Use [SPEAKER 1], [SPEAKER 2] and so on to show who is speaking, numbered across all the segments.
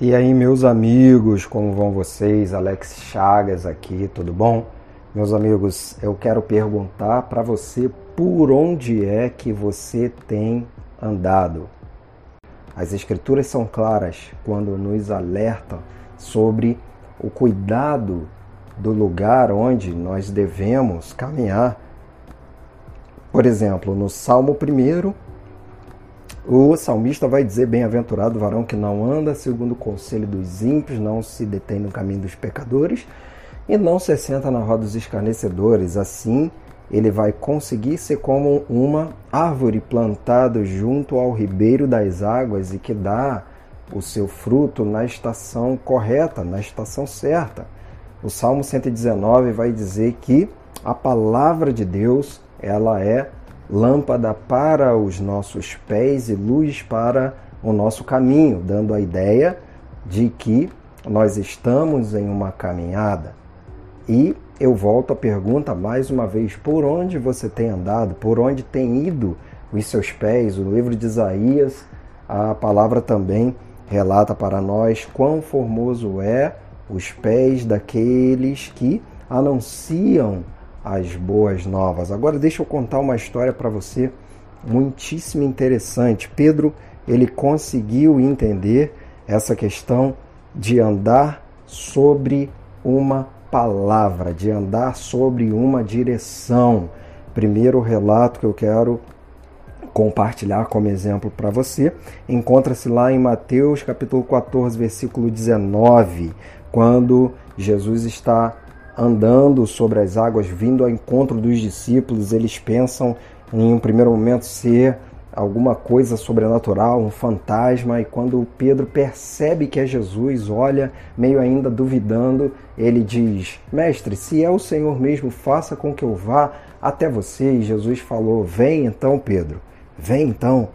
[SPEAKER 1] E aí, meus amigos, como vão vocês? Alex Chagas aqui, tudo bom? Meus amigos, eu quero perguntar para você por onde é que você tem andado. As Escrituras são claras quando nos alertam sobre o cuidado do lugar onde nós devemos caminhar. Por exemplo, no Salmo 1, o salmista vai dizer: Bem-aventurado o varão que não anda segundo o conselho dos ímpios, não se detém no caminho dos pecadores e não se senta na roda dos escarnecedores. Assim, ele vai conseguir ser como uma árvore plantada junto ao ribeiro das águas e que dá o seu fruto na estação correta, na estação certa. O Salmo 119 vai dizer que a palavra de Deus, ela é lâmpada para os nossos pés e luz para o nosso caminho, dando a ideia de que nós estamos em uma caminhada. E eu volto à pergunta mais uma vez: por onde você tem andado? Por onde tem ido os seus pés? O livro de Isaías, a palavra também relata para nós quão formoso é os pés daqueles que anunciam as boas novas. Agora deixa eu contar uma história para você muitíssimo interessante. Pedro, ele conseguiu entender essa questão de andar sobre uma palavra, de andar sobre uma direção. Primeiro relato que eu quero compartilhar como exemplo para você encontra-se lá em Mateus capítulo 14, versículo 19, quando Jesus está andando sobre as águas, vindo ao encontro dos discípulos, eles pensam em um primeiro momento ser alguma coisa sobrenatural, um fantasma, e quando Pedro percebe que é Jesus, olha, meio ainda duvidando, ele diz: Mestre, se é o Senhor mesmo, faça com que eu vá até você. E Jesus falou: Vem então, Pedro, vem então.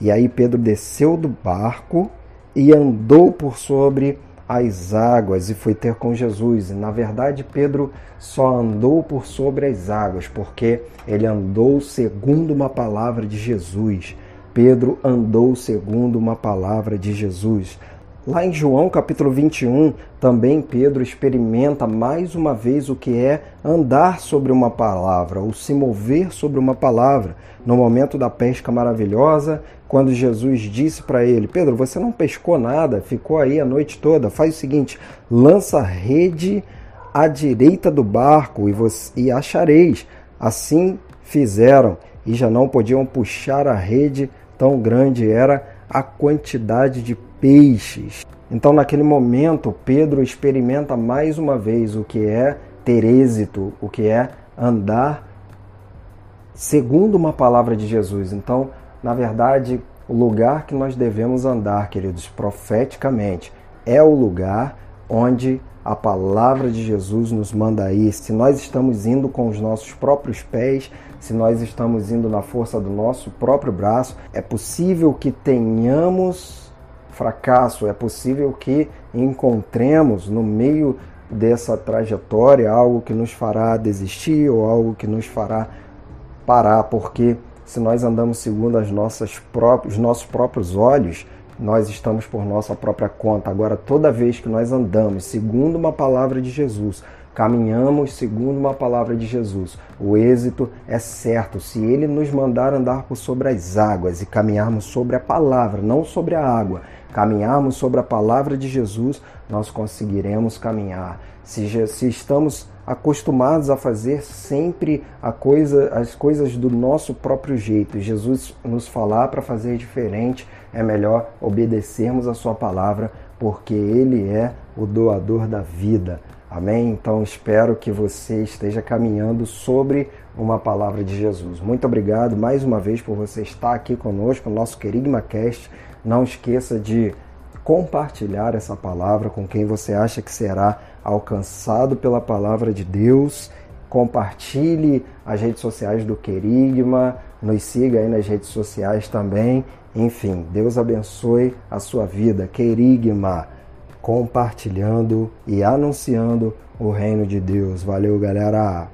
[SPEAKER 1] E aí Pedro desceu do barco e andou por sobre as águas e foi ter com Jesus. E, na verdade, Pedro só andou por sobre as águas porque ele andou segundo uma palavra de Jesus. Pedro andou segundo uma palavra de Jesus. Lá em João capítulo 21, também Pedro experimenta mais uma vez o que é andar sobre uma palavra, ou se mover sobre uma palavra. No momento da pesca maravilhosa, quando Jesus disse para ele: Pedro, você não pescou nada, ficou aí a noite toda, faz o seguinte, lança a rede à direita do barco e, você, e achareis. Assim fizeram e já não podiam puxar a rede, tão grande era a quantidade de peixes. Então, naquele momento, Pedro experimenta mais uma vez o que é ter êxito, o que é andar segundo uma palavra de Jesus. Então, na verdade, o lugar que nós devemos andar, queridos, profeticamente, é o lugar onde a palavra de Jesus nos manda ir. Se nós estamos indo com os nossos próprios pés, se nós estamos indo na força do nosso próprio braço, é possível que tenhamos fracasso, é possível que encontremos no meio dessa trajetória algo que nos fará desistir ou algo que nos fará parar, porque se nós andamos segundo as nossas próprias, os nossos próprios olhos, nós estamos por nossa própria conta. Agora, toda vez que nós andamos segundo uma palavra de Jesus, caminhamos segundo uma palavra de Jesus, o êxito é certo. Se ele nos mandar andar por sobre as águas e caminharmos sobre a palavra, não sobre a água, caminharmos sobre a palavra de Jesus, nós conseguiremos caminhar. Se, se estamos acostumados a fazer sempre a coisa, as coisas do nosso próprio jeito, Jesus nos falar para fazer diferente, é melhor obedecermos a Sua palavra, porque Ele é o doador da vida. Amém? Então espero que você esteja caminhando sobre uma palavra de Jesus. Muito obrigado mais uma vez por você estar aqui conosco, no nosso Querigma Cast. Não esqueça de compartilhar essa palavra com quem você acha que será alcançado pela palavra de Deus. Compartilhe as redes sociais do Querigma, nos siga aí nas redes sociais também. Enfim, Deus abençoe a sua vida. Querigma, compartilhando e anunciando o reino de Deus. Valeu, galera!